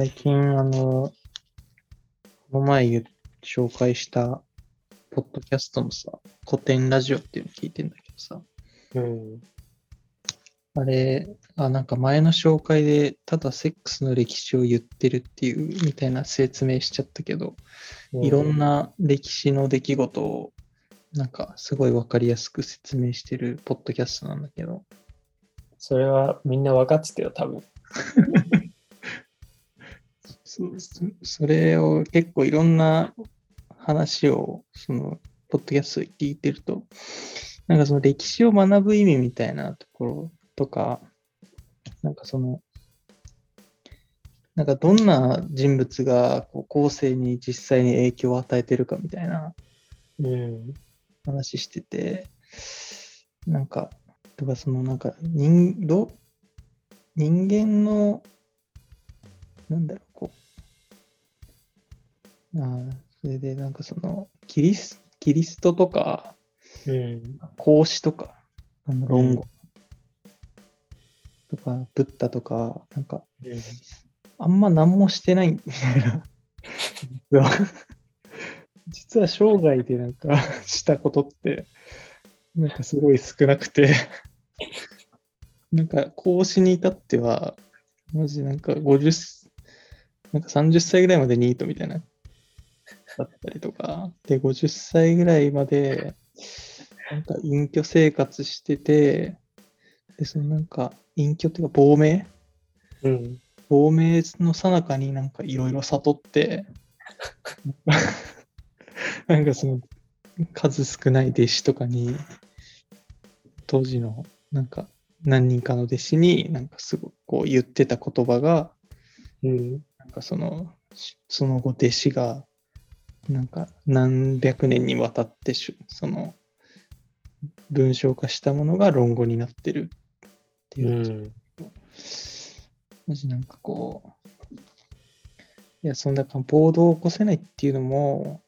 最近、あの、この前紹介した、ポッドキャストのさ、古典ラジオっていうの聞いてんだけどさ、うん。あれ、あ、なんか前の紹介で、ただセックスの歴史を言ってるっていう、みたいな説明しちゃったけど、いろんな歴史の出来事を、なんかすごいわかりやすく説明してるポッドキャストなんだけど、それはみんな分かってたよ、多分。そそれを結構いろんな話を、その、ポッドキャストで聞いてると、なんかその歴史を学ぶ意味みたいなところとか、なんかその、なんかどんな人物がこう後世に実際に影響を与えてるかみたいな。話してて、なんか、とかそのなんか人、ど人間の、なんだろ、う、ああ、それでなんかその、キリスキリストとか、うん。孔子とか、あの論語とか、ブッダとか、なんか、あんま何もしてないみたいな。実 は実は生涯でなんかしたことって、なんかすごい少なくて、なんか孔子に至っては、マジなんか50、なんか30歳ぐらいまでニートみたいな、だったりとか、で、50歳ぐらいまで、なんか隠居生活してて、で、そのなんか隠居っていうか亡命？うん。亡命の最中になんかいろいろ悟って、なんかその数少ない弟子とかに、当時のなんか何人かの弟子になんかすごくこう言ってた言葉が、うん。なんかその、しその後弟子が、なんか何百年にわたってしその文章化したものが論語になってるっていうう、ん。マジなんかこう、いや、そんな暴動を起こせないっていうのも、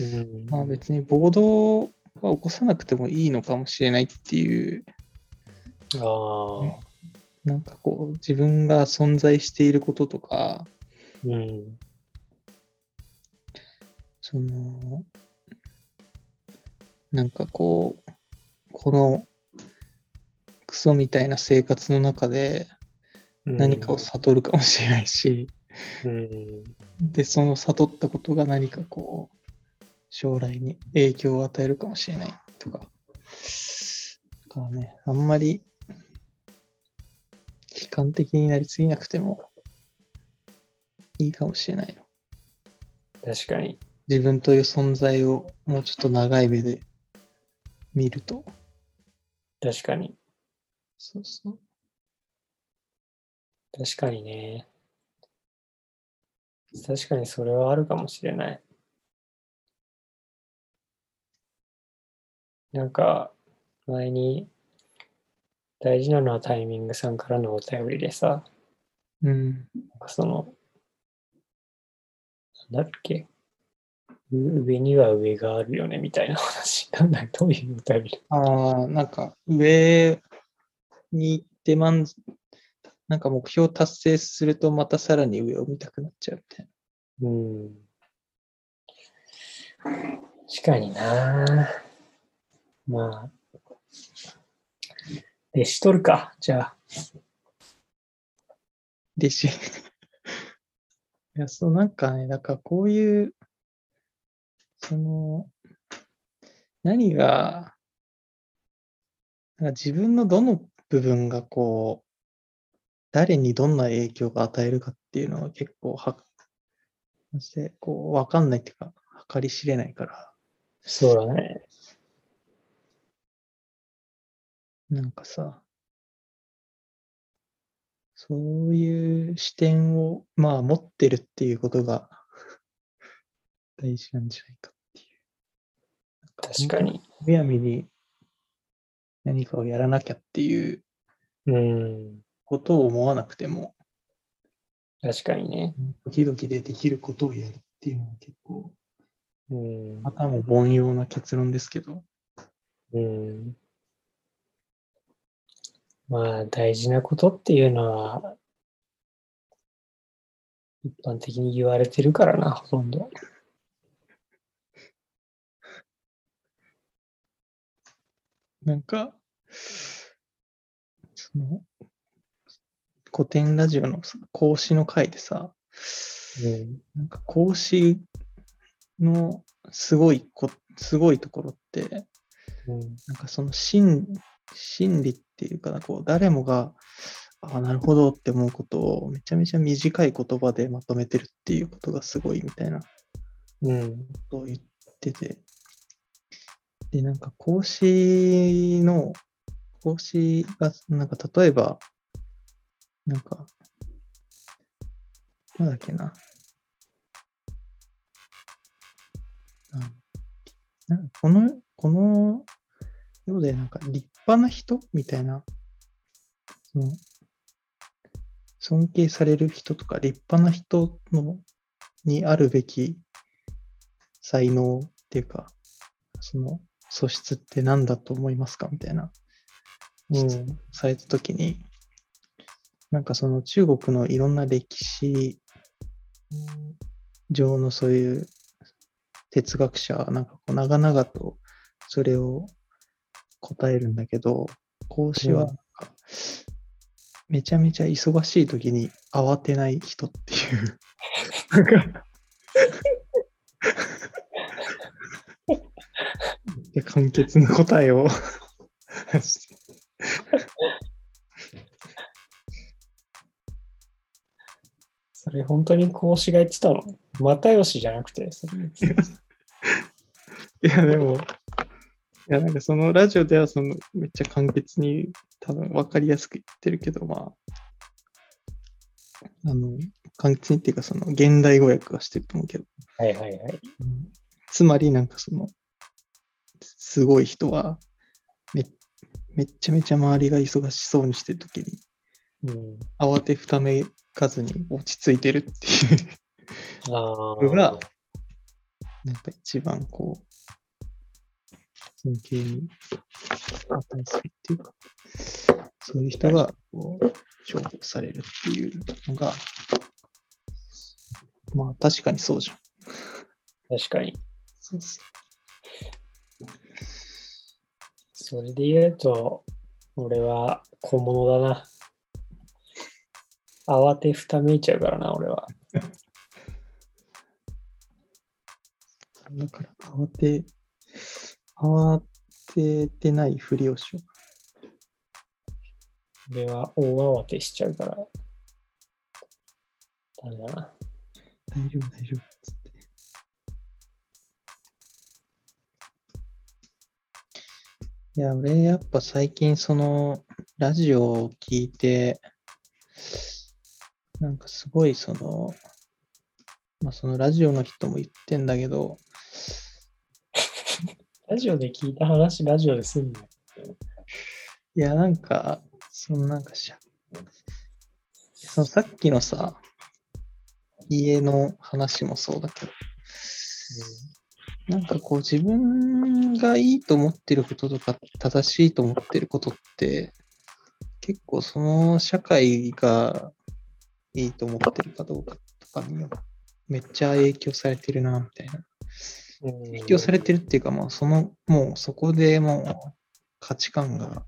うん。まあ別に暴動は起こさなくてもいいのかもしれないっていう、ああ。なんかこう、自分が存在していることとか、うん。その、なんかこう、このクソみたいな生活の中で何かを悟るかもしれないし、うん。で、その悟ったことが何かこう、将来に影響を与えるかもしれないとか。だからね、あんまり悲観的になりすぎなくてもいいかもしれないよ。確かに。自分という存在をもうちょっと長い目で見ると。確かに。そうそう。確かにね。確かにそれはあるかもしれない。なんか、前に、大事なのはタイミングさんからのお便りでさ、うん。その、なんだっけ、う上には上があるよねみたいな話。なんだ、どういうお便りああ、なんか上に行ってなんか目標達成するとまたさらに上を見たくなっちゃうみたいうん。確かになまあ、弟子取るか、じゃあ。な。弟子。いや、そう、なんかね、だからこういう、その、何が、なんか自分のどの部分がこう、誰にどんな影響が与えるかっていうのは結構は、そしてこう、わかんないっていうか、計り知れないから、そうだね。なんかさ、そういう視点を、まあ、持ってるっていうことが 大事なんじゃないか確かに。むやみに何かをやらなきゃっていううん。ことを思わなくても、確かにね。時々でできることをやるっていうのは結構、うん。またも凡庸な結論ですけど、うん。まあ、大事なことっていうのは、一般的に言われてるからな、ほとんど。なんか、その、古典ラジオのさ講師の回でさ、うん。なんか講師のすごいこ、すごいところって、うん。なんかその心心理っていうかな、こう誰もが、ああ、なるほどって思うことをめちゃめちゃ短い言葉でまとめてるっていうことがすごいみたいなうん。ことを言ってて、で、なんか講師の、講師が、なんか例えば、なんか、なんだっけな。なんこの、この世でなんか立派な人？みたいな、その尊敬される人とか立派な人のにあるべき才能っていうか、その素質って何だと思いますか？みたいなうん。されたときに、なんかその中国のいろんな歴史上のそういう哲学者はなんかこう長々とそれを答えるんだけど、孔子はめちゃめちゃ忙しい時に慌てない人っていう。な んで簡潔な答えをそれ本当に講師が言ってたの？又吉じゃなくて、いや、でも、いや、なんかそのラジオではそのめっちゃ簡潔に多分分かりやすく言ってるけど、まあ、あの、簡潔にっていうかその現代語訳はしてると思うけど、はいはいはい。つまりなんかその、すごい人はめめっちゃめちゃ周りが忙しそうにしてるときにうん。慌てふためかずに落ち着いてるっていうあそれがあ。なんか一番こう、尊敬に値するっていうか、そういう人がこう重宝されるっていうのが、まあ確かにそうじゃん。確かに。そうそそれで言うと、俺は小物だな。慌てふためいちゃうからな、俺は。う。だから慌て、慌ててないふりをしよ俺は大慌てしちゃうから。ダメだな。う。大丈夫、大丈夫。いや、俺やっぱ最近そのラジオを聞いて、なんかすごいその、まあそのラジオの人も言ってんだけど、ラジオで聞いた話、ラジオですんの？いやなんか、そのなんかしゃ、そのさっきのさ、家の話もそうだけど、なんかこう自分がいいと思ってることとか正しいと思ってることって結構その社会がいいと思ってるかどうかとかにめっちゃ影響されてるなみたいな。影響されてるっていうかもうそのもうそこでもう価値観が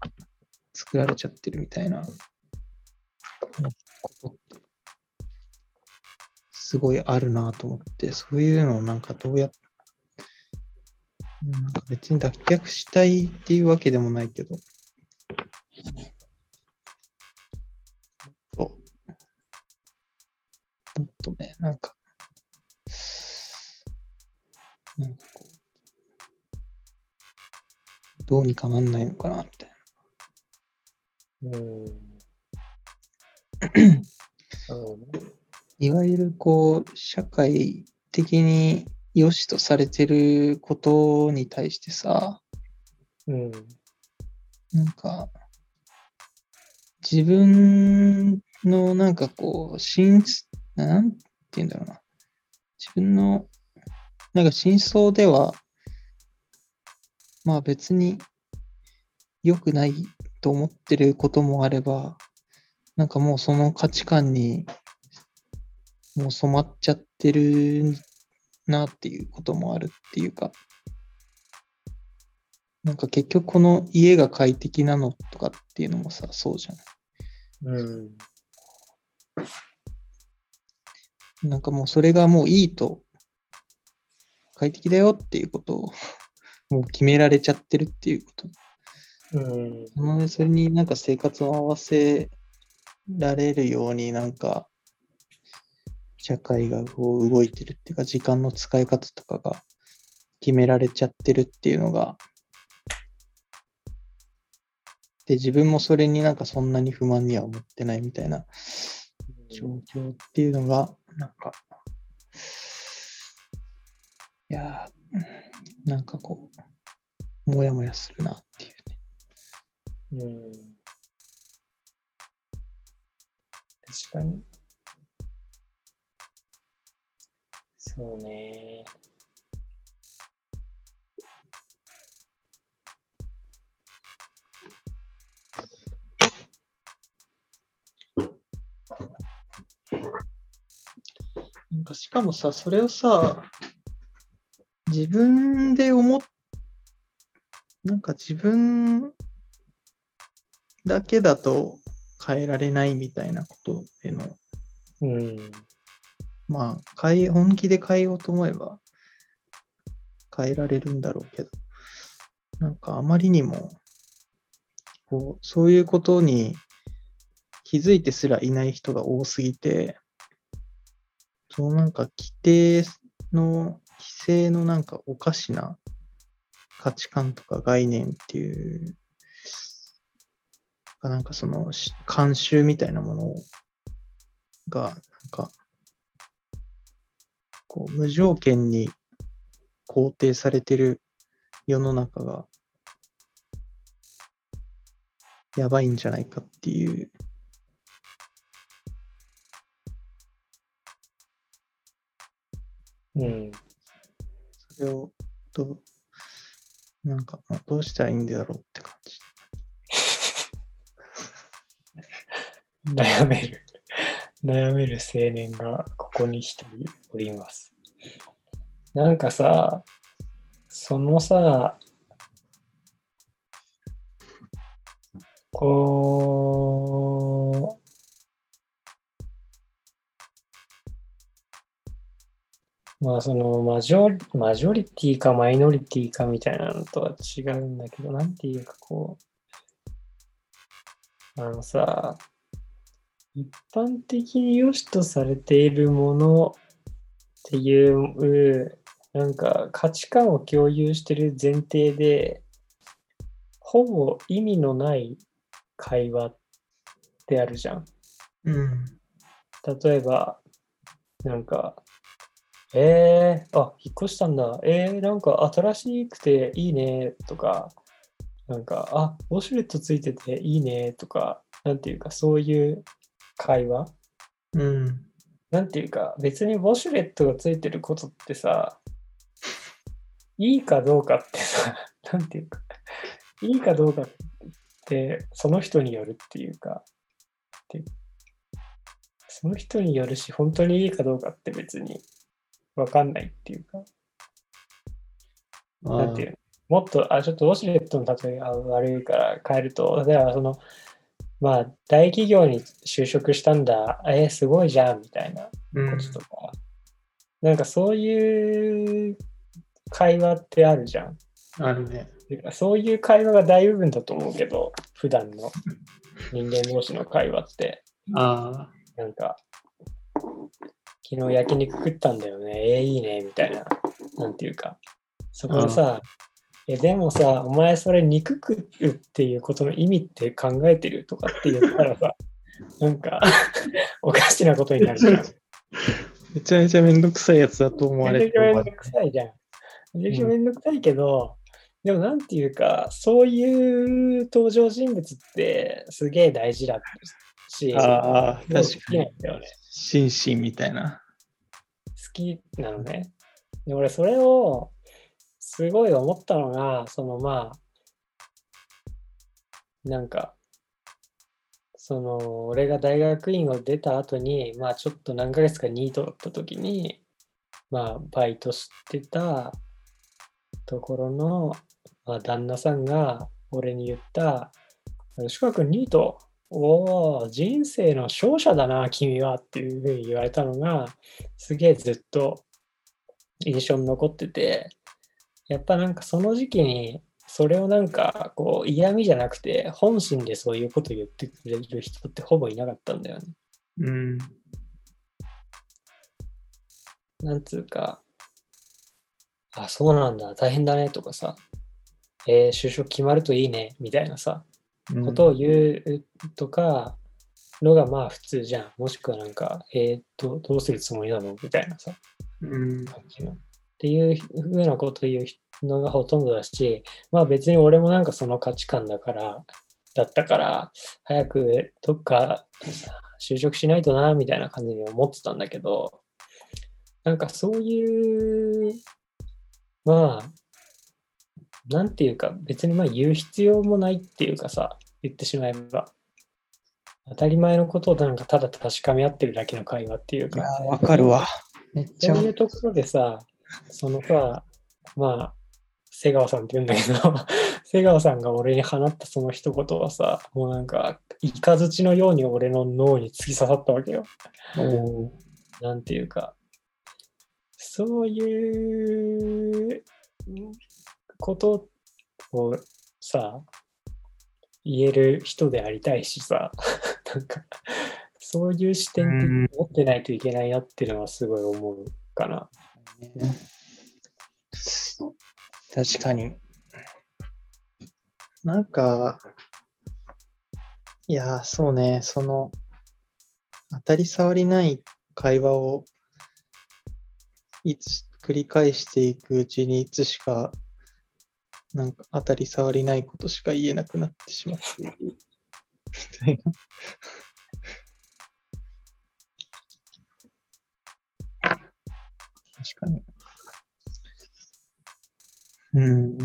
作られちゃってるみたいなことってすごいあるなと思ってそういうのをなんかどうやってなん。か別に脱却したいっていうわけでもないけど、もっとね、なんか、なんかこう、どうにかなんないのかな、みたいな。うん。うんいわゆるこう、社会的に良しとされてることに対してさ、うん。なんか、自分のなんかこう、真、なんて言うんだろうな。自分の、なんか真相では、まあ別に良くないと思ってることもあれば、なんかもうその価値観にもう染まっちゃってるなっていうこともあるっていうか、なんか結局この家が快適なのとかっていうのもさ、そうじゃない？うん。なんかもうそれがもういいと、快適だよっていうことを もう決められちゃってるっていうこと。うん。なのでそれになんか生活を合わせられるようになんか社会がこう動いてるっていうか時間の使い方とかが決められちゃってるっていうのがで自分もそれになんかそんなに不満には思ってないみたいな状況っていうのがなんかいやーなんかこうもやもやするなっていうねうん。確かに。そうね。なんかしかもさ、それをさ、自分で思っ、なんか自分だけだと変えられないみたいなことへの、うん。まあ、変え、本気で変えようと思えば変えられるんだろうけど、なんかあまりにも、こう、そういうことに気づいてすらいない人が多すぎて、そのなんか規定の、規制のなんかおかしな価値観とか概念っていう、なんかその慣習みたいなものが、なんか、こう無条件に肯定されてる世の中がやばいんじゃないかっていううん。それをどう、なんか、まあどうしたらいいんだろうって感じ。悩める。悩める青年がここに一人おります。なんかさ、そのさ、こう、まあそのマジョマジョリティかマイノリティかみたいなのとは違うんだけど、なんていうかこう、あのさ、一般的に良しとされているものっていう、なんか価値観を共有してる前提で、ほぼ意味のない会話ってあるじゃん。うん。例えば、なんか、えー、あ、引っ越したんだ。えー、なんか新しくていいねとか、なんか、あ、ウォシュレットついてていいねとか、なんていうか、そういう会話？うん。なんていうか、別にウォシュレットがついてることってさ、いいかどうかってさ、なんていうか、いいかどうかって、その人によるっていうか、でその人によるし、本当にいいかどうかって別にわかんないっていうか、なんていうの？もっと、あ、ちょっとウォシュレットの例えが悪いから変えると、例えばその、まあ、大企業に就職したんだ、えーすごいじゃん、みたいなうん。こととか、なんかそういう会話ってあるじゃん。あるね。そういう会話が大部分だと思うけど、普段の 人間同士の会話って、あなんか、昨日焼肉食ったんだよね、えーいいね、みたいな、なんていうか、そこでさ、え、でもさ、お前それ肉食うっていうことの意味って考えてるとかって言ったらさ、なんか、おかしなことになるじゃん。めちゃめちゃめんどくさいやつだと思わめれてちゃくちゃめんどくさいじゃん。めちゃくちゃめんどくさいけど、でもなんていうか、そういう登場人物ってすげえ大事だし、ああ、確かに。心身みたいな。好きなのね。で俺それをすごい思ったのが、そのまあ、なんか、その、俺が大学院を出た後に、まあちょっと何ヶ月かニートだった時に、まあバイトしてたところの、まあ、旦那さんが俺に言った、吉川君ニート、おお、人生の勝者だな、君はっていうふうに言われたのが、すげえずっと印象に残ってて、やっぱなんかその時期に、それをなんかこう嫌味じゃなくて、本心でそういうこと言ってくれる人ってほぼいなかったんだよね。うん。なんつうか、あ、そうなんだ、大変だねとかさ、えー就職決まるといいね、みたいなさ、うんことを言うとかのがまあ普通じゃん。もしくはなんか、えーっと、どうするつもりなの？みたいなさ、うん。感じの。っていうふうなことを言うのがほとんどだし、まあ別に俺もなんかその価値観だから、だったから、早くどっか就職しないとな、みたいな感じに思ってたんだけど、なんかそういう、まあ、なんていうか、別にまあ言う必要もないっていうかさ、言ってしまえば。当たり前のことをなんかただ確かめ合ってるだけの会話っていうかわかるわ。めっちゃそう。いうところでさ、そのさ、まあ、瀬川さんって言うんだけど、瀬川さんが俺に放ったその一言はさ、もうなんか、イカズチのように俺の脳に突き刺さったわけよ。おーなんていうか、そういうことをさ、言える人でありたいしさ、なんか、そういう視点って持ってないといけないなっていうのはすごい思うかな。確かに。なんか、いや、そうね、その、当たり障りない会話を、いつ繰り返していくうちにいつしか、なんか当たり障りないことしか言えなくなってしまって。みたいな。かに。うん。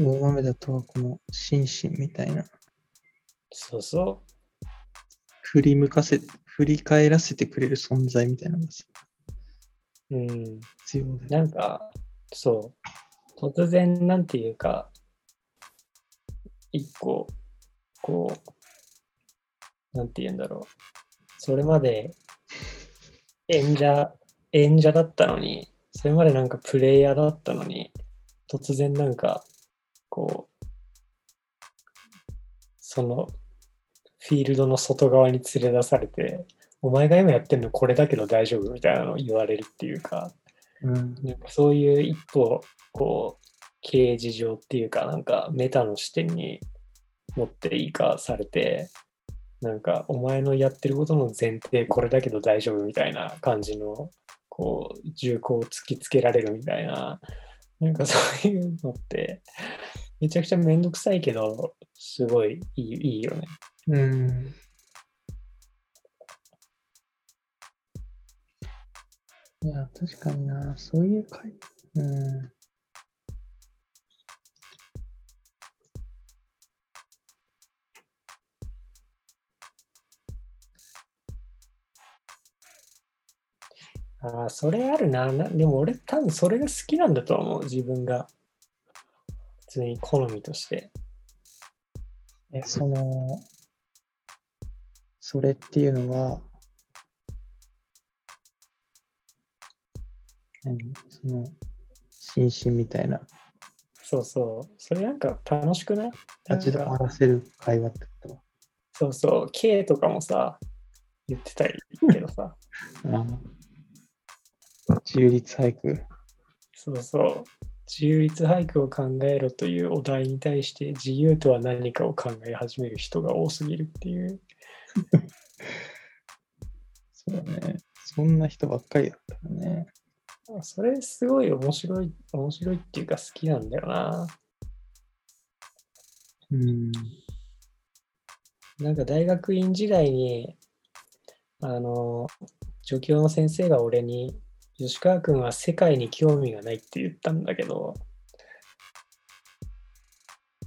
大豆だとはこの心身みたいなそうそ振り向かせ、振り返らせてくれる存在みたいなのがさう。うん。必要で。なんか、そう。突然、なんていうか、一個、こう、なんて言うんだろう。それまで演者、演者だったのに、それまでなんかプレイヤーだったのに、突然なんか、こう、そのフィールドの外側に連れ出されて、お前が今やってるのこれだけど大丈夫みたいなのを言われるっていうか、うん。なんかそういう一歩、こう、経営事情っていうか、なんかメタの視点に持っていかされて、なんかお前のやってることの前提これだけど大丈夫みたいな感じの、こう、重厚を突きつけられるみたいな、なんかそういうのって、めちゃくちゃめんどくさいけど、すごいいいいいよね。うん。いや、確かにな、そういう回。うん。ああ、それあるなな。でも俺多分それが好きなんだと思う、自分が。普通に好みとして。え、その、それっていうのは、その、心身みたいな、そうそう。それなんか楽しくない？立ち止まらせる会話ってこと？そうそう。K とかもさ、言ってたりけどさ。ああ。自由律俳句？そうそう。自由律俳句を考えろというお題に対して自由とは何かを考え始める人が多すぎるっていう。そうだね。そんな人ばっかりだったらね。それすごい面白い、面白いっていうか好きなんだよな。うん。なんか大学院時代に、あの、助教の先生が俺に、吉川君は世界に興味がないって言ったんだけど、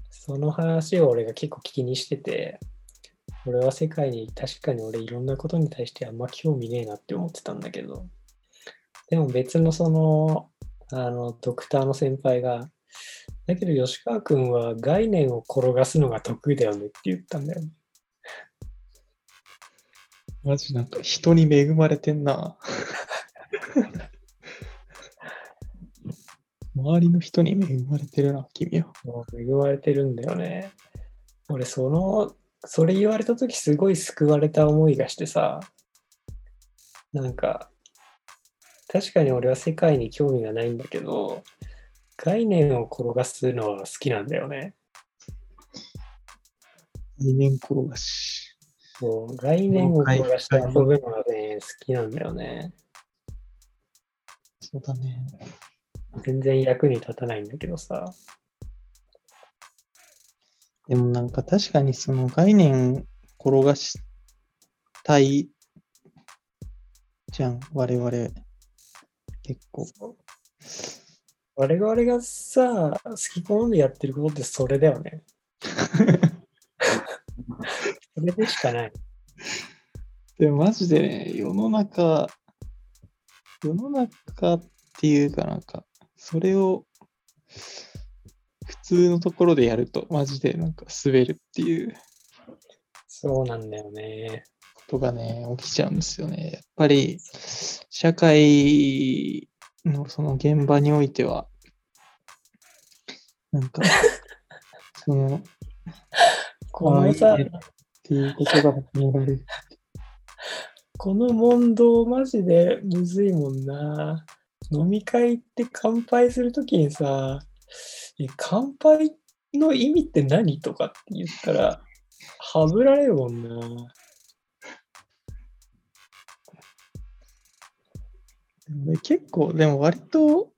その話を俺が結構気にしてて、俺は世界に確かに俺いろんなことに対してあんま興味ねえなって思ってたんだけど、でも別のその、あの、ドクターの先輩が、だけど吉川君は概念を転がすのが得意だよねって言ったんだよね。マジなんか人に恵まれてんな。周りの人に恵まれてるな、君は。恵まれてるんだよね。俺、その、それ言われたときすごい救われた思いがしてさ、なんか、確かに俺は世界に興味がないんだけど、概念を転がすのは好きなんだよね。概念転がし。そう概念を転がして遊ぶのがね、好きなんだよね。そうだね。全然役に立たないんだけどさ。でもなんか確かにその概念転がしたいじゃん、我々。結構。我々がさ、好き好んでやってることってそれだよね。それでしかない。でもマジでね、世の中、世の中っていうかなんか、それを普通のところでやるとマジでなんか滑るっていうそうなんだよね。ことがね、起きちゃうんですよね。やっぱり社会のその現場においては、なんか、その、このさ、っていうことが求められる。この問答マジでむずいもんな。飲み会って乾杯するときにさ、え乾杯の意味って何とかって言ったら、はぶられるもんな。で結構、でも割と、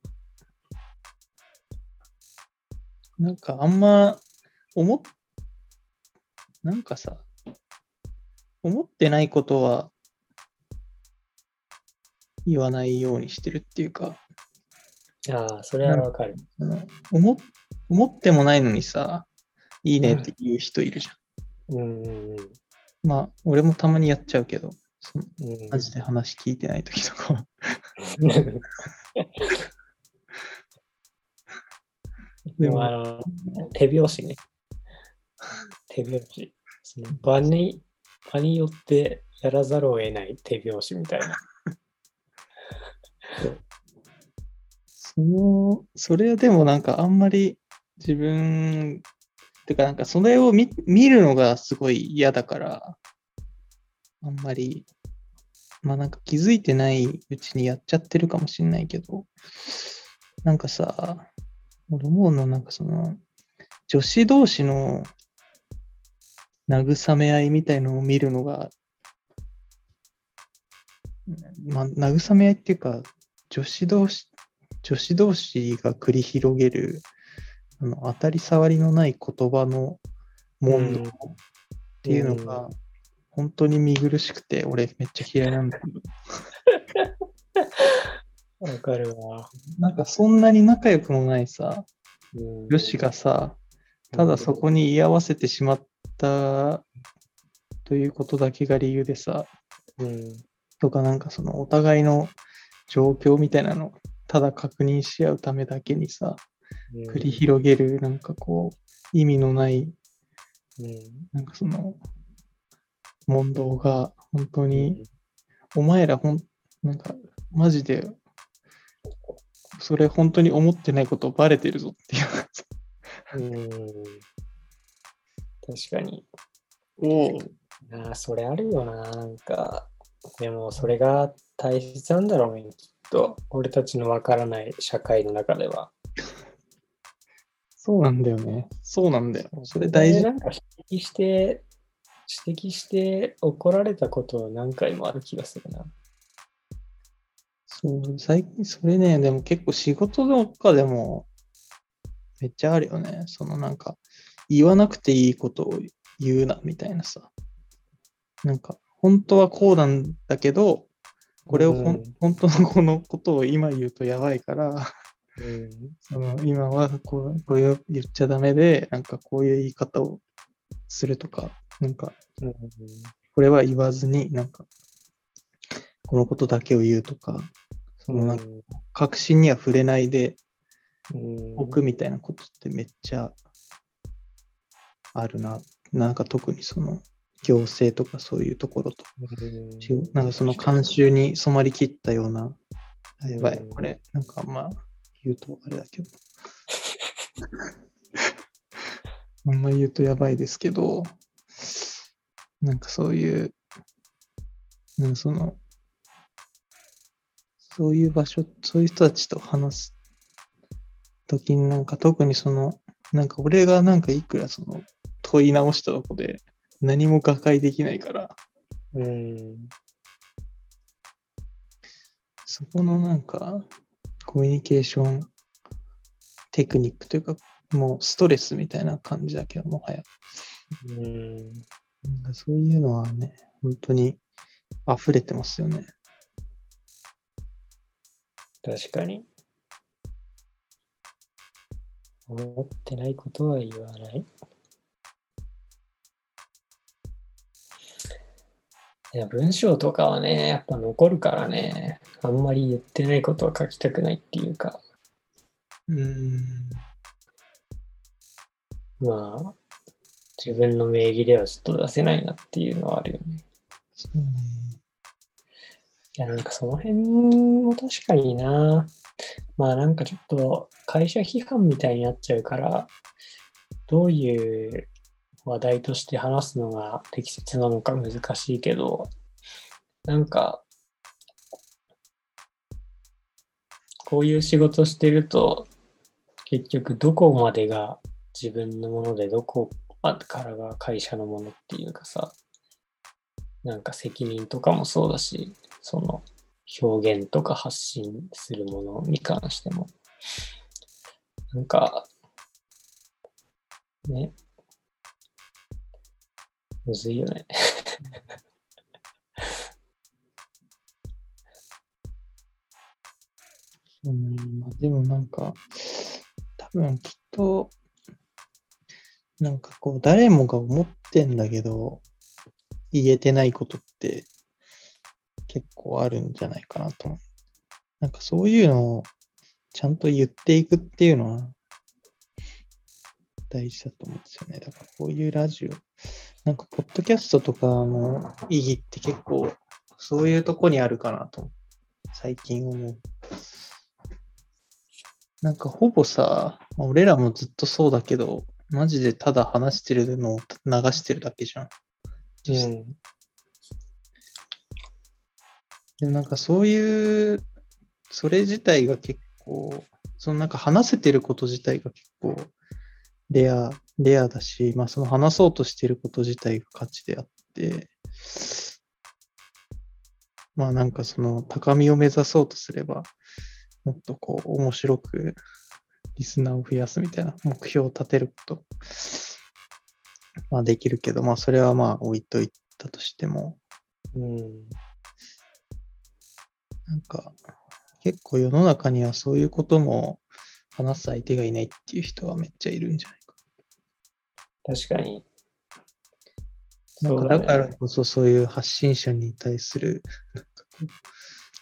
なんかあんま思っ、なんかさ、思ってないことは言わないようにしてるっていうか、ああ、それはわかる。思っ思ってもないのにさ、いいねって言う人いるじゃん。うんうんまあ、俺もたまにやっちゃうけど、そのうん。マジで話聞いてない時とかは。でもあの、手拍子ね。手拍子。その場に、場によってやらざるを得ない手拍子みたいな。その、それはでもなんかあんまり自分、てかなんかそれを見見るのがすごい嫌だから、あんまり、まあなんか気づいてないうちにやっちゃってるかもしんないけど、なんかさ、俺思うの？なんかその、女子同士の慰め合いみたいのを見るのが、まあ慰め合いっていうか、女子同士、女子同士が繰り広げる、あの当たり障りのない言葉の問答っていうのが、本当に見苦しくて、俺めっちゃ嫌いなんだけど、わかるわ。なんかそんなに仲良くもないさ、うん女子がさ、ただそこに居合わせてしまったということだけが理由でさ、うん。とかなんかそのお互いの状況みたいなのをただ確認し合うためだけにさ、繰り広げるなんかこう意味のないうんなんかその問答が本当にお前らほんなんかマジでそれ本当に思ってないことバレてるぞっていううん。確かに。おああ、それあるよな、なんか。でも、それが大切なんだろうね、きっと。俺たちのわからない社会の中では。そうなんだよね。そうなんだよ。それ大事で。なんか指摘して、指摘して怒られたこと何回もある気がするな。そう、最近それね、でも結構仕事とかでもめっちゃあるよね。そのなんか言わなくていいことを言うなみたいなさ。なんか本当はこうなんだけど、これをほん、うん本当のこのことを今言うとやばいから、うん。その今はこうこういう言っちゃダメで、なんかこういう言い方をするとか、なんかうん。これは言わずに、なんかこのことだけを言うとか、そのなんか確信には触れないでうん。おくみたいなことってめっちゃあるな。なんか特にその行政とかそういうところと。なんかその慣習に染まりきったような、あやばい、うんこれ、なんかまあ言うとあれだけど。あんま言うとやばいですけど、なんかそういう、なんかその、そういう場所、そういう人たちと話すときになんか特にその、なんか俺がなんかいくらその問い直したとこで何も瓦解できないから、うん。そこのなんかコミュニケーションテクニックというか、もうストレスみたいな感じだけど、もはや。うん。そういうのはね、本当に溢れてますよね。確かに。思ってないことは言わない。いや、文章とかはね、やっぱ残るからね、あんまり言ってないことは書きたくないっていうか、うーん。まあ、自分の名義ではちょっと出せないなっていうのはあるよね。そうね。いや、なんかその辺も確かにな。まあなんかちょっと会社批判みたいになっちゃうから、どういう話題として話すのが適切なのか難しいけど、なんか、こういう仕事してると、結局どこまでが自分のもので、どこあからが会社のものっていうかさ、なんか責任とかもそうだし、その表現とか発信するものに関しても。なんか、ね。むずいよね。うん、でもなんか、多分きっと、なんかこう、誰もが思ってんだけど、言えてないことって結構あるんじゃないかなと思う。なんかそういうのをちゃんと言っていくっていうのは大事だと思うんですよね。だからこういうラジオ、なんかポッドキャストとかの意義って結構そういうとこにあるかなと最近思う。なんかほぼさ、俺らもずっとそうだけど、マジでただ話してるのを流してるだけじゃん。うん。でなんかそういう、それ自体が結構、そのなんか話せてること自体が結構レア、レアだし、まあその話そうとしてること自体が価値であって、まあなんかその高みを目指そうとすれば、もっとこう面白くリスナーを増やすみたいな目標を立てること、まあできるけど、まあそれはまあ置いといたとしても、うん。なんか、結構世の中にはそういうことも話す相手がいないっていう人はめっちゃいるんじゃないか。確かに。なんかだからこそそういう発信者に対する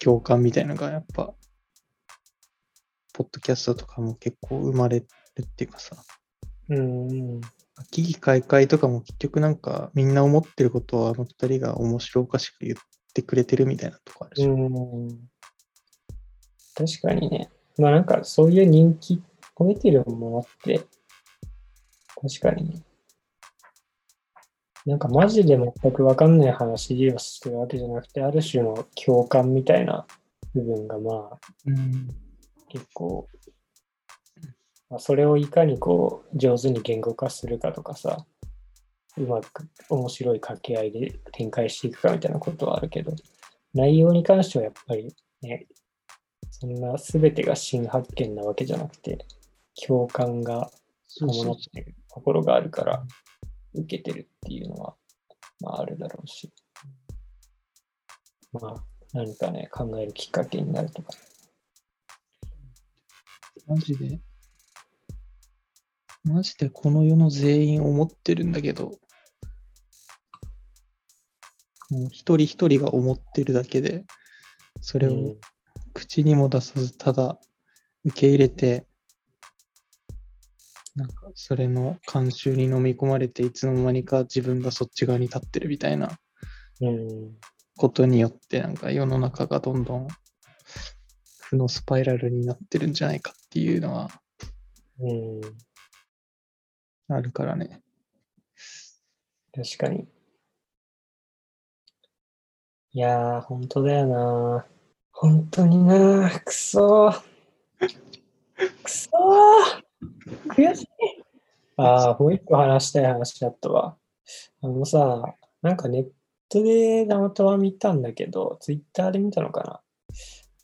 共感みたいなのがやっぱ、ポッドキャストとかも結構生まれるっていうかさ、うんうん。危機開会とかも結局なんかみんな思ってることはあの二人が面白おかしく言ってくれてるみたいなとこあるし。うん。確かにね。まあなんかそういう人気超えてるものって、確かにね。なんかマジで全くわかんない話をしてるわけじゃなくて、ある種の共感みたいな部分がまあうん。結構、まあ、それをいかにこう上手に言語化するかとかさ、うまく面白い掛け合いで展開していくかみたいなことはあるけど、内容に関してはやっぱりね、そんな全てが新発見なわけじゃなくて、共感が伴ってるところがあるから、受けてるっていうのは、まああるだろうし。まあ、何かね、考えるきっかけになるとか。マジで、マジでこの世の全員思ってるんだけど、もう一人一人が思ってるだけで、それを口にも出さず、ただ受け入れて、なんかそれの慣習に飲み込まれて、いつの間にか自分がそっち側に立ってるみたいなうん。ことによって、なんか世の中がどんどん負のスパイラルになってるんじゃないかっていうのはうん。あるからね。確かに。いやー、本当だよな。本当にな。くそー。くそー。悔しい。ああ、もう一個話したい話だったわ。あのさ、なんかネットでたまたま見たんだけど、ツイッターで見たのかな。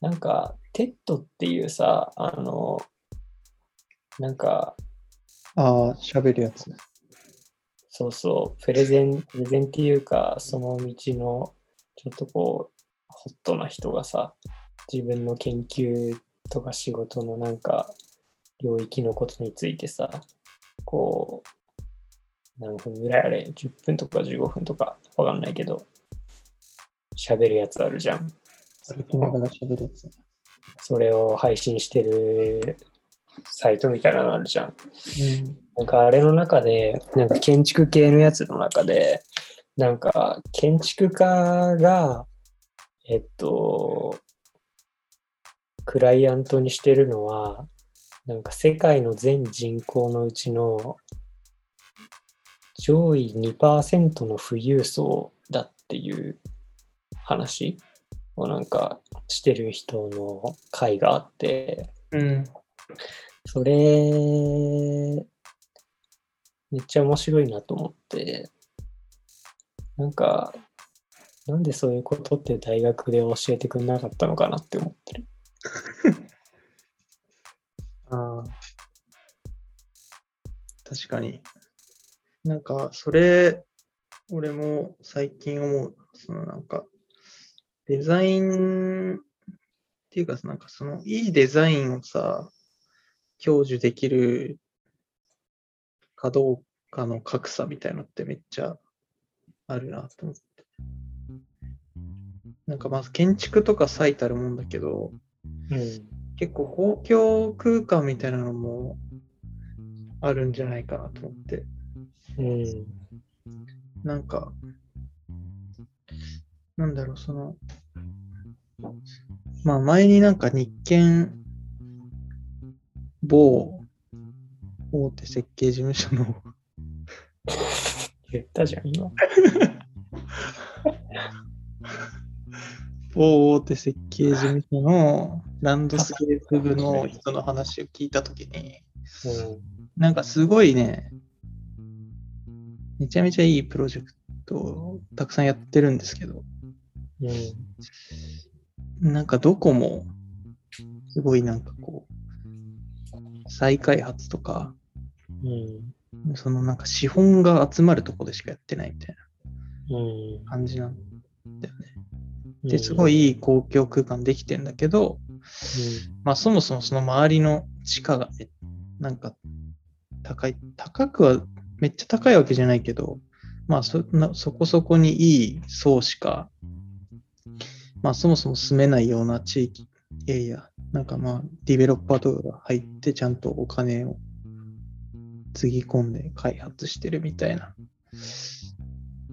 なんか、 TED っていうさ、あの、なんか、ああ、喋るやつ。そうそう、プレゼン、プレゼンっていうか、その道の、ちょっとこう、ホットな人がさ、自分の研究とか仕事のなんか、領域のことについてさ、こう、何分ぐらいあれ、10分とか15分とかわかんないけど、喋るやつあるじゃん。歩きながら喋るやつ。それを配信してるサイトみたいなのあるじゃん。うん。なんかあれの中で、なんか建築系のやつの中で、なんか建築家が、えっと、クライアントにしてるのは、なんか世界の全人口のうちの上位2%の富裕層だっていう話をなんかしてる人の会があって、うん。それ、めっちゃ面白いなと思って、なんか、なんでそういうことって大学で教えてくれなかったのかなって思ってる。ああ。確かに。なんか、それ、俺も最近思う。そのなんか、デザインっていうか、なんかその、いいデザインをさ、享受できるかどうかの格差みたいなのってめっちゃあるなと思って。なんかまず建築とか最たるもんだけど、うん。結構公共空間みたいなのもあるんじゃないかなと思って。うん。なんか、なんだろう、その、まあ前になんか日建某大手設計事務所の言ったじゃん、今。某大手設計事務所のランドスケープ部の人の話を聞いたときに、なんかすごいね、めちゃめちゃいいプロジェクトをたくさんやってるんですけど、うん。うん。なんかどこも、すごいなんかこう、再開発とか、うん。そのなんか資本が集まるとこでしかやってないみたいうんな感じなんだよね。で、すごいいい公共空間できてんだけど、まあそもそもその周りの地価がね、なんか高い、高くはめっちゃ高いわけじゃないけど、まあそなそこそこにいい層しか、まあそもそも住めないような地域、エリア、なんかまあディベロッパーとかが入ってちゃんとお金をつぎ込んで開発してるみたいな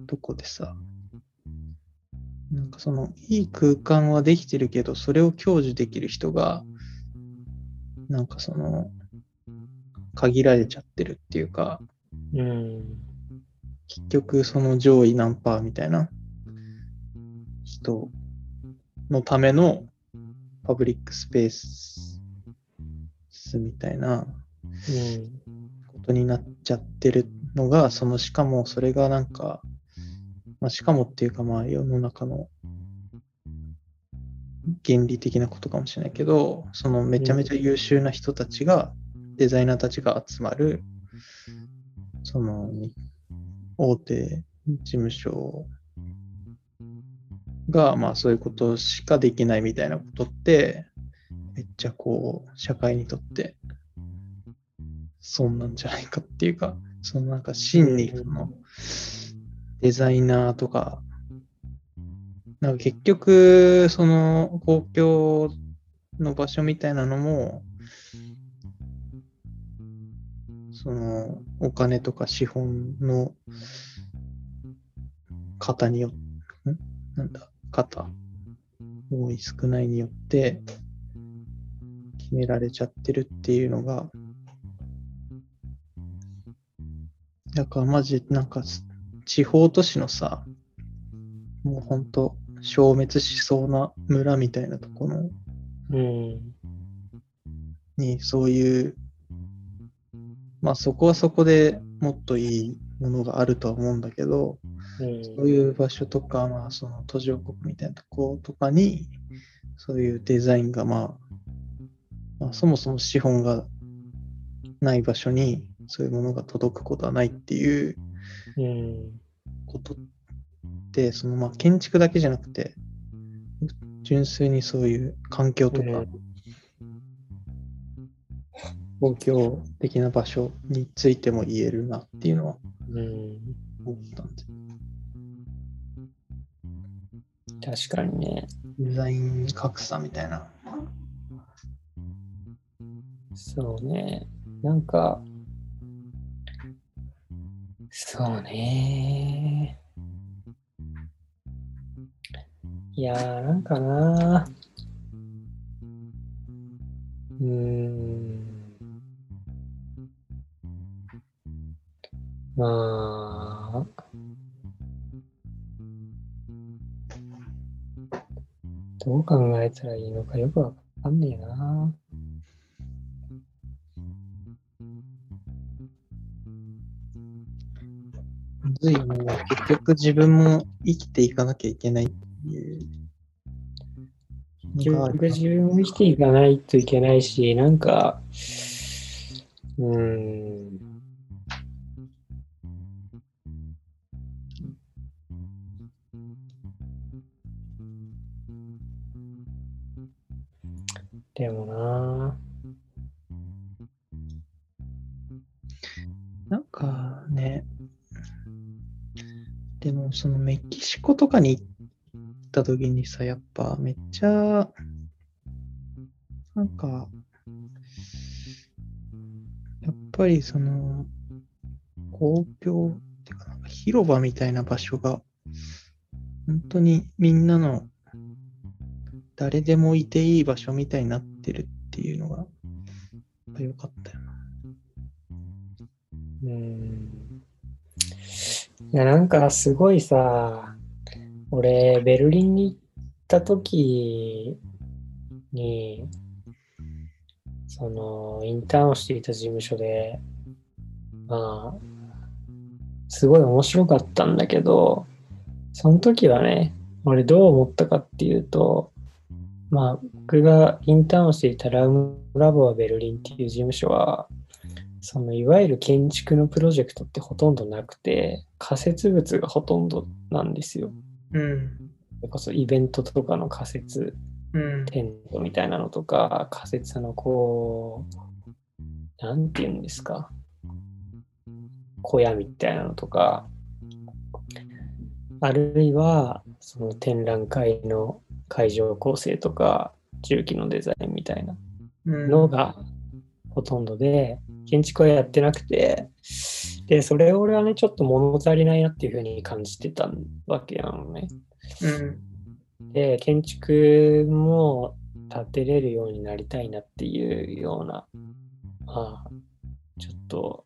とこでさ、なんかそのいい空間はできてるけど、それを享受できる人が、なんかその、限られちゃってるっていうか、うん。結局その上位何パーみたいな人のためのパブリックスペースみたいなうん。ことになっちゃってるのが、そのしかもそれがなんか、まあ、しかもっていうかまあ世の中の原理的なことかもしれないけど、そのめちゃめちゃ優秀な人たちが、デザイナーたちが集まる、その大手事務所が、まあそういうことしかできないみたいなことって、めっちゃこう、社会にとって、損なんじゃないかっていうか、そのなんか真にその、デザイナーとか、なんか結局、その公共の場所みたいなのも、そのお金とか資本の方によって、ん？なんだ、方、多い少ないによって決められちゃってるっていうのが、だからマジなんか地方都市のさ、もうほんと消滅しそうな村みたいなところうん。にそういう、まあそこはそこでもっといいものがあるとは思うんだけど、うん。そういう場所とか、まあその途上国みたいなとことかに、そういうデザインがまあ、まあ、そもそも資本がない場所にそういうものが届くことはないっていううん。ことって、そのまあ建築だけじゃなくて、純粋にそういう環境とかうん、公共的な場所についても言えるなっていうのはうん。思ったんで、確かにね。デザイン格差みたいな。そうね。なんか、そうね。いやー、なんかな。うーん。まあ、どう考えたらいいのかよくわかんねえな。むずいよね。結局自分も生きていかなきゃいけないっていう結局自分も生きていかないといけないし、なんか、うーん。そのメキシコとかに行った時にさ、やっぱめっちゃ、なんか、やっぱりその、公共ってか広場みたいな場所が、本当にみんなの誰でもいていい場所みたいになってるっていうのが、やっぱ良かったよな。うん。いや、なんかすごいさ、俺、ベルリンに行った時に、その、インターンをしていた事務所で、まあ、すごい面白かったんだけど、その時はね、俺どう思ったかっていうと、まあ、僕がインターンをしていたラウムラボアベルリンっていう事務所は、そのいわゆる建築のプロジェクトってほとんどなくて、仮設物がほとんどなんですよ。うん。それこそイベントとかの仮設うん。テントみたいなのとか、仮設のこう、なんて言うんですか、小屋みたいなのとか、あるいはその展覧会の会場構成とか、重機のデザインみたいなうんのがほとんどで、建築はやってなくて、で、それを俺はね、ちょっと物足りないなっていうふうに感じてたわけなのね。うん。で、建築も建てれるようになりたいなっていうような、まあ、ちょっと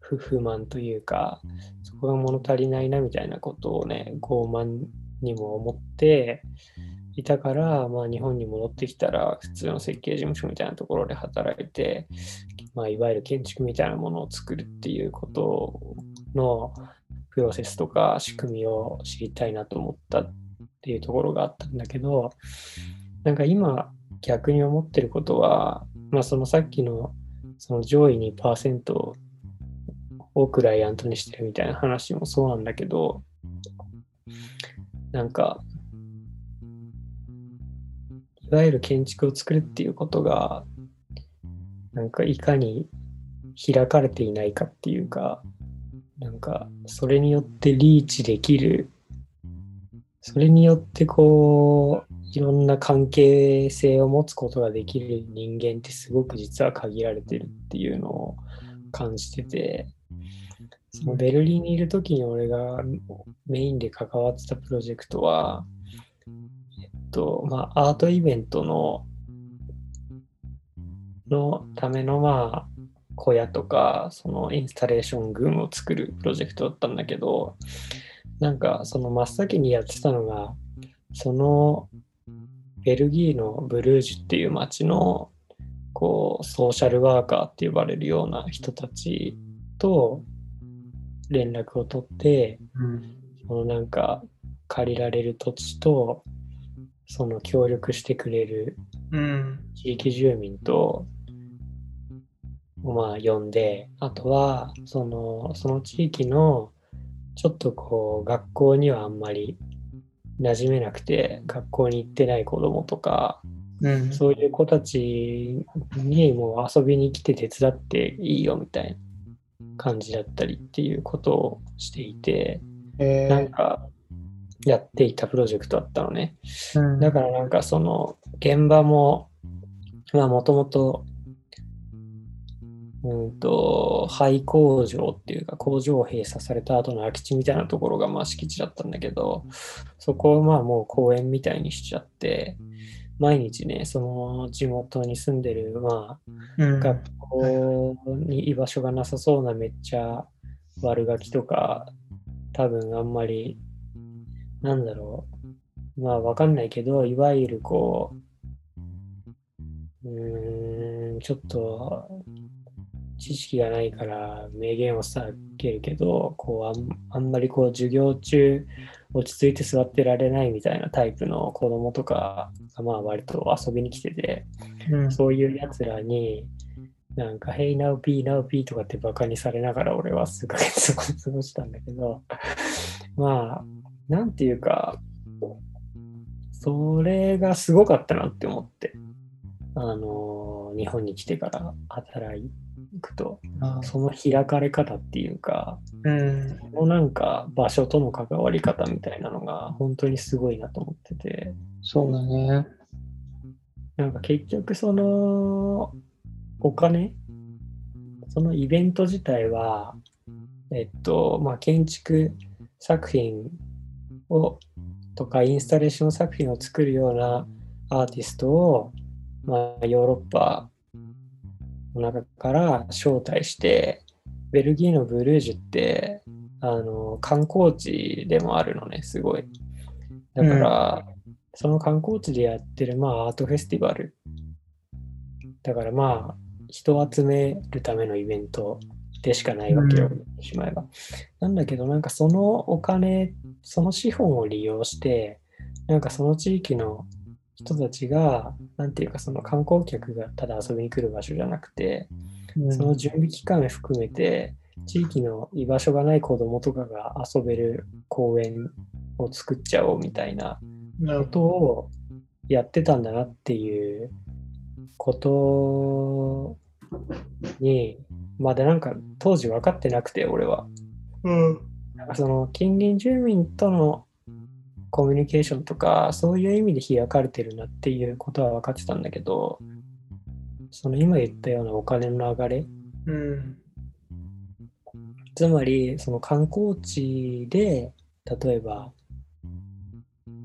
不不満というか、そこが物足りないなみたいなことをね、傲慢にも思っていたから、まあ日本に戻ってきたら普通の設計事務所みたいなところで働いて、まあいわゆる建築みたいなものを作るっていうことのプロセスとか仕組みを知りたいなと思ったっていうところがあったんだけど、なんか今逆に思ってることは、まあそのさっきのその上位2%をクライアントにしてるみたいな話もそうなんだけど、なんかわゆる建築を作るっていうことが、なんかいかに開かれていないかっていうか、なんかそれによってリーチできる、それによってこう、いろんな関係性を持つことができる人間ってすごく実は限られてるっていうのを感じてて、そのベルリンにいる時に俺がメインで関わってたプロジェクトは、と、まあ、アートイベントの、のための、まあ、小屋とか、そのインスタレーション群を作るプロジェクトだったんだけど、なんかその真っ先にやってたのが、そのベルギーのブルージュっていう街のこうソーシャルワーカーって呼ばれるような人たちと連絡を取って、うん。そのなんか借りられる土地とその協力してくれるうん。地域住民とまあ呼んであとはそのその地域のちょっとこう学校にはあんまり馴染めなくて学校に行ってない子供とかうん。そういう子たちにもう遊びに来て手伝っていいよみたいな感じだったりっていうことをしていてえなんかやっていたプロジェクトだったのね。うんだからなんかその現場もまあもともとうんと廃工場っていうか工場を閉鎖された後の空き地みたいなところがまあ敷地だったんだけどそこをまあもう公園みたいにしちゃって毎日ねその地元に住んでるまあうん学校に居場所がなさそうなめっちゃ悪ガキとか多分あんまりなんだろう。まあわかんないけどいわゆるこううーんちょっと知識がないから名言を避けるけどこうあんあんまりこう授業中落ち着いて座ってられないみたいなタイプの子供とかがまあ割と遊びに来ててうん。そういうやつらに、なんか、Hey, now P, now とかってバカにされながら俺は数ヶ月そこで過ごしたんだけど、まあ、なんていうか、それがすごかったなって思って、あの、日本に来てから働くと、あその開かれ方っていうか、うん。そのなんか場所との関わり方みたいなのが本当にすごいなと思ってて、そうだね。なんか結局そのお金そのイベント自体はえっとまあ建築作品をとかインスタレーション作品を作るようなアーティストを、まあ、ヨーロッパの中から招待してベルギーのブルージュってあの観光地でもあるのねすごい。だから、その観光地でやってる、まあ、アートフェスティバル。だからまあ、人を集めるためのイベントでしかないわけよ、しまえば。なんだけど、なんかそのお金、その資本を利用して、なんかその地域の人たちが、なんていうかその観光客がただ遊びに来る場所じゃなくて、うん。その準備期間含めて、地域の居場所がない子供とかが遊べる公園を作っちゃおうみたいなことをやってたんだなっていうことに、まだなんか当時分かってなくて、俺は。ど。うん。なんかその近隣住民とのコミュニケーションとか、そういう意味で開かれてるなっていうことは分かってたんだけど、その今言ったようなお金の流れ、うん。つまりその観光地で例えば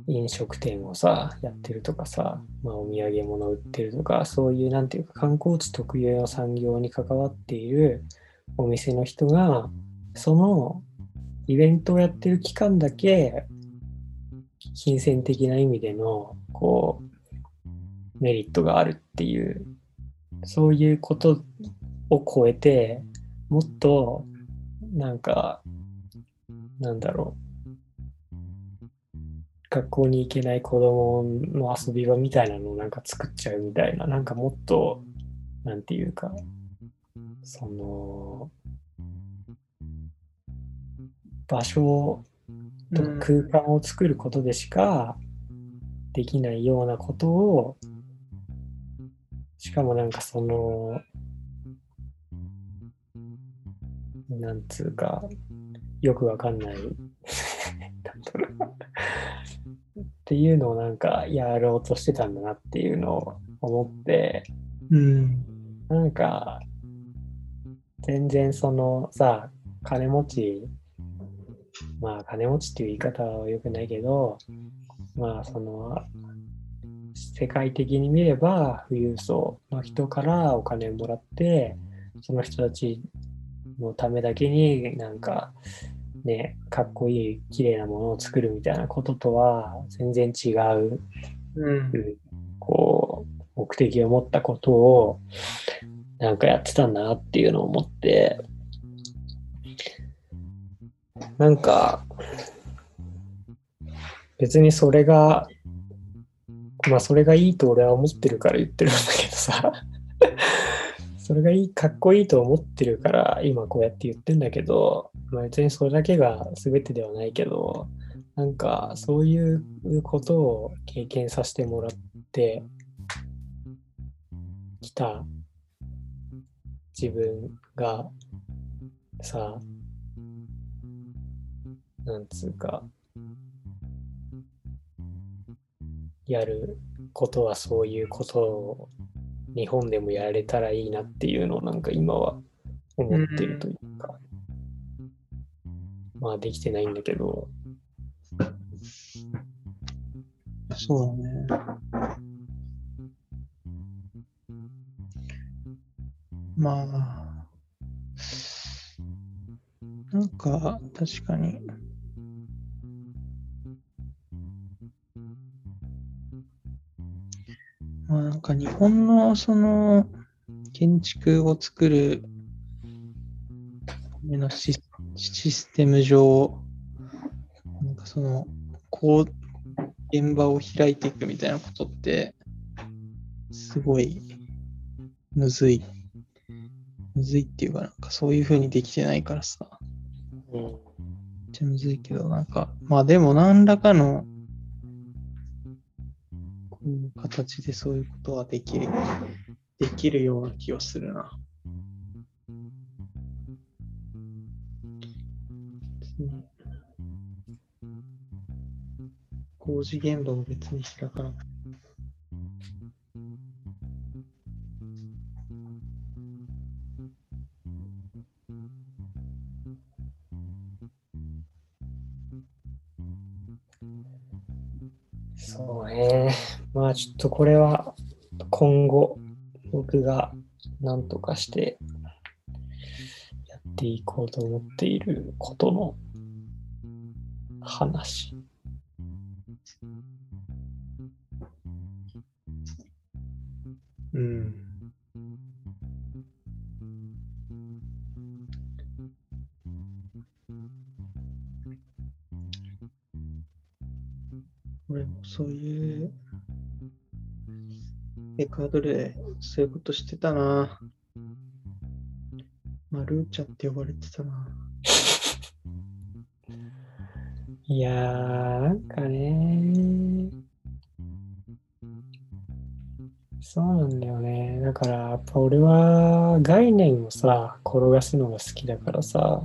飲食店をさやってるとかさ、まあ、お土産物売ってるとかそういうなんていうか観光地特有の産業に関わっているお店の人がそのイベントをやってる期間だけ金銭的な意味でのこうメリットがあるっていうそういうことを超えてもっとなんか、なんだろう。学校に行けない子供の遊び場みたいなのをなんか作っちゃうみたいな、なんかもっと、なんていうか、その、場所と空間を作ることでしかできないようなことをしかもなんかその、なんつうか、よくわかんないなんだろうっていうのをなんかやろうとしてたんだなっていうのを思って、うん。なんか、全然そのさ、金持ち、まあ金持ちっていう言い方は良くないけど、まあその、世界的に見れば富裕層の人からお金をもらって、その人たちのためだけになんかね、かっこいい綺麗なものを作るみたいなこととは全然違ううん。こう、目的を持ったことを、なんかやってたんだなっていうのを思って、なんか、別にそれが、まあそれがいいと俺は思ってるから言ってるんだけどさ、それがいい、かっこいいと思ってるから今こうやって言ってんだけど、まあ別にそれだけが全てではないけど、なんかそういうことを経験させてもらってきた自分がさ、なんつうか、やることはそういうことを日本でもやれたらいいなっていうのをなんか今は思ってるというか、まあできてないんだけど、そうだね。まあ、なんか、確かに。まあなんか日本のその建築を作るためのシスシステム上、なんかその、こう、現場を開いていくみたいなことって、すごい、むずい。むずいっていうか、なんかそういう風にできてないからさ、めっちゃむずいけど、なんか、まあでも何らかの、形でそういうことはできる、できるような気がするな。工事現場も別に開かなくて。そうね。まあちょっとこれは今後僕が何とかしてやっていこうと思っていることの話。エクアドでそういうことしてたな。マルーチャって呼ばれてたな。いやー、なんかね。そうなんだよね。だから、やっぱ俺は概念をさ、転がすのが好きだからさ、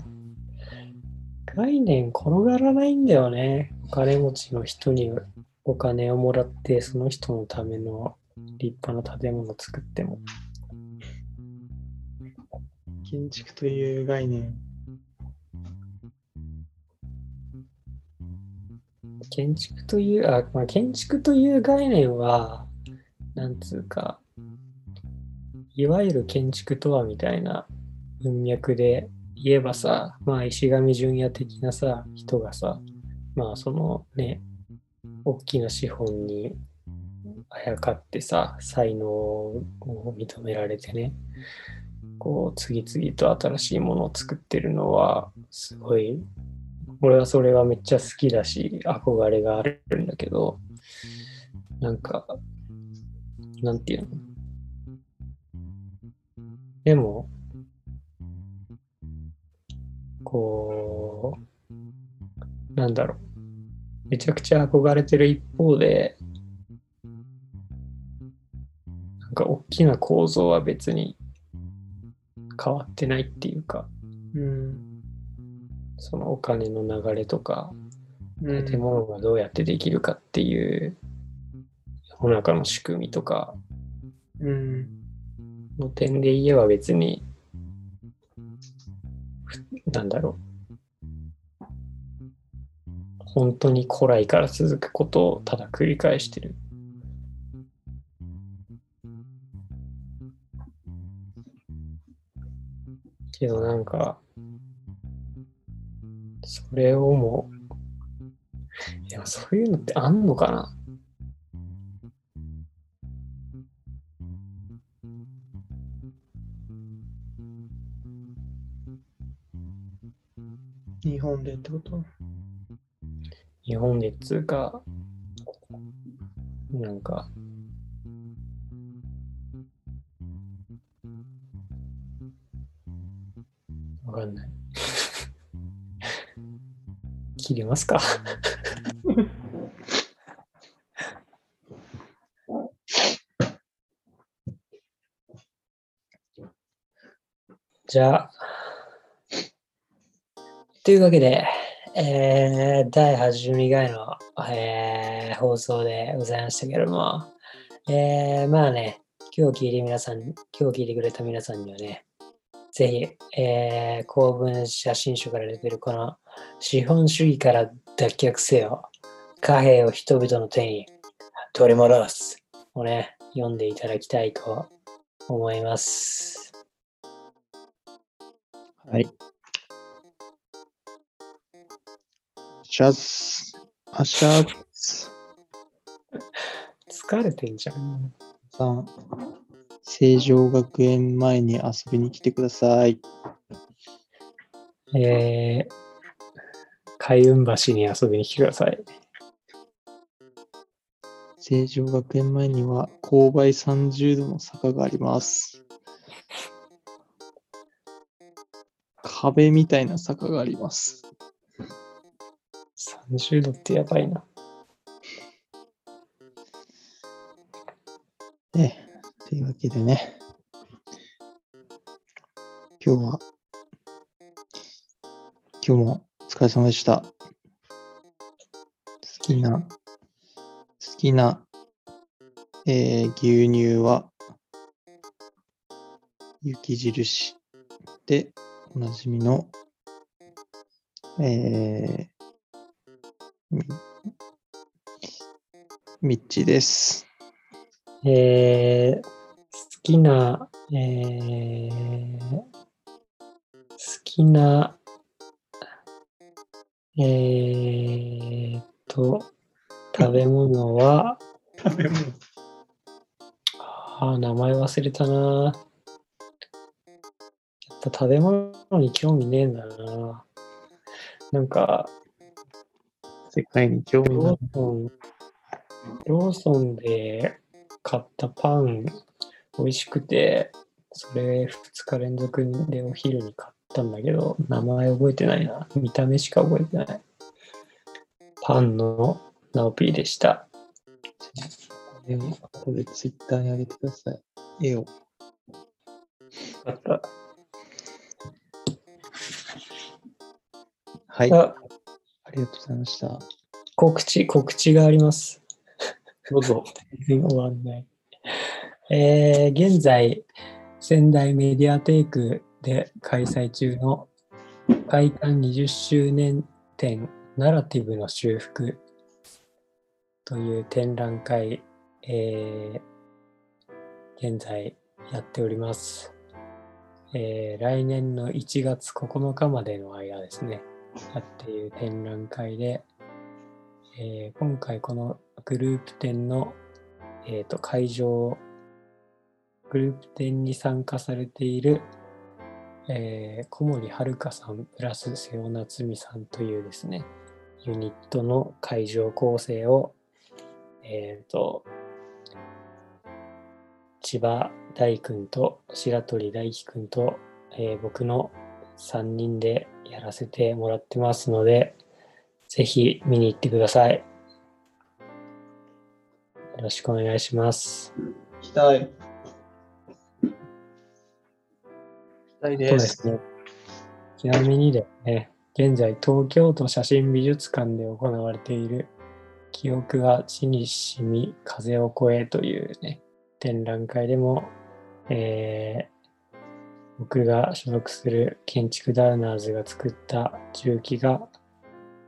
概念転がらないんだよね。お金持ちの人にお金をもらって、その人のための立派な建物を作っても。建築という概念。建築という、あ、まあ、建築という概念は、なんつうか、いわゆる建築とはみたいな文脈で言えばさ、まあ石上純也的なさ、人がさ、まあそのね、大きな資本にあやかってさ、才能を認められてね、こう次々と新しいものを作ってるのは、すごい俺はそれはめっちゃ好きだし、憧れがあるんだけど、なんか、なんていうの？でも、こう、なんだろう。めちゃくちゃ憧れてる一方で、なんか大きな構造は別に変わってないっていうか、うん。そのお金の流れとか、うん建物がどうやってできるかっていう世の中の仕組みとかうん。の点で言えば別に、ふなんだろう。本当に古来から続くことをただ繰り返してる。けどなんか、それをもう、いや、そういうのってあんのかな？日本でってこと？日本でっつうか、なんか、わかんない。切りますか？じゃあ、というわけで、えー、第82回の、えー放送でございましたけれども、えー、まあね、今日聞いて皆さん、今日聞いてくれた皆さんにはね、ぜひ、えー、公文写真書から出てるこの資本主義から脱却せよ、貨幣を人々の手に取り戻すをね、読んでいただきたいと思います。はい。シャツ。あシャツ。疲れてんじゃん。さん。成城学園前に遊びに来てください。えー、海運橋に遊びに来てください。成城学園前には勾配30度の坂があります。壁みたいな坂があります。30度ってやばいな。わけでね、今日は、今日もお疲れ様でした。好きな、好きな、えー牛乳は、雪印で。おなじみの、えー、みミッチです。えー、きな、えー、好きな、えーっと、食べ物は、食べ物。ああ、名前忘れたな。やっぱ食べ物に興味ねえんだな。なんか、世界に興味ロがーソン、ローソンで買ったパン、美味しくて、それ2日連続でお昼に買ったんだけど、名前覚えてないな。見た目しか覚えてない。パンのナオピーでした。絵を後でツイッターに上げてください。絵を。あった。はい。ああ、りがとうございました。告知、告知があります。どうぞ。全然終わんない。えー現在、仙台メディアテイクで開催中の開館20周年展ナラティブの修復という展覧会、えー現在やっております。えー来年の1月9日までの間ですね、やっている展覧会で、えー今回このグループ展の、えーと会場、グループ展に参加されている、えー小森遥さんプラス瀬尾夏美さんというですね、ユニットの会場構成を、えーと、千葉大君と白鳥大輝君と、えー僕の3人でやらせてもらってますので、ぜひ見に行ってください。よろしくお願いします。行きたい。そうですね。ちなみにでね、現在東京都写真美術館で行われている記憶が地に染み風を越えというね、展覧会でも、えー僕が所属する建築ダウナーズが作った重機が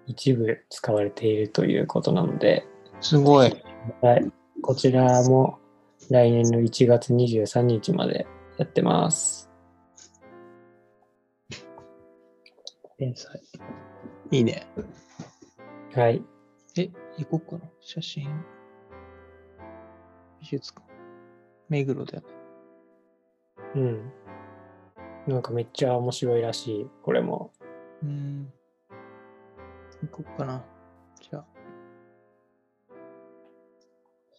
一部使われているということなので、すごい。はい、こちらも来年の1月23日までやってます。天才。いいね。はい。え、行こうかな。写真。美術館。目黒だよね。うん。なんかめっちゃ面白いらしい、これも。うーん。行こうかな。じゃあ。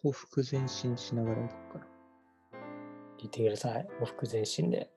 報復前進しながら行こうかな。聞いてください。往復前進で。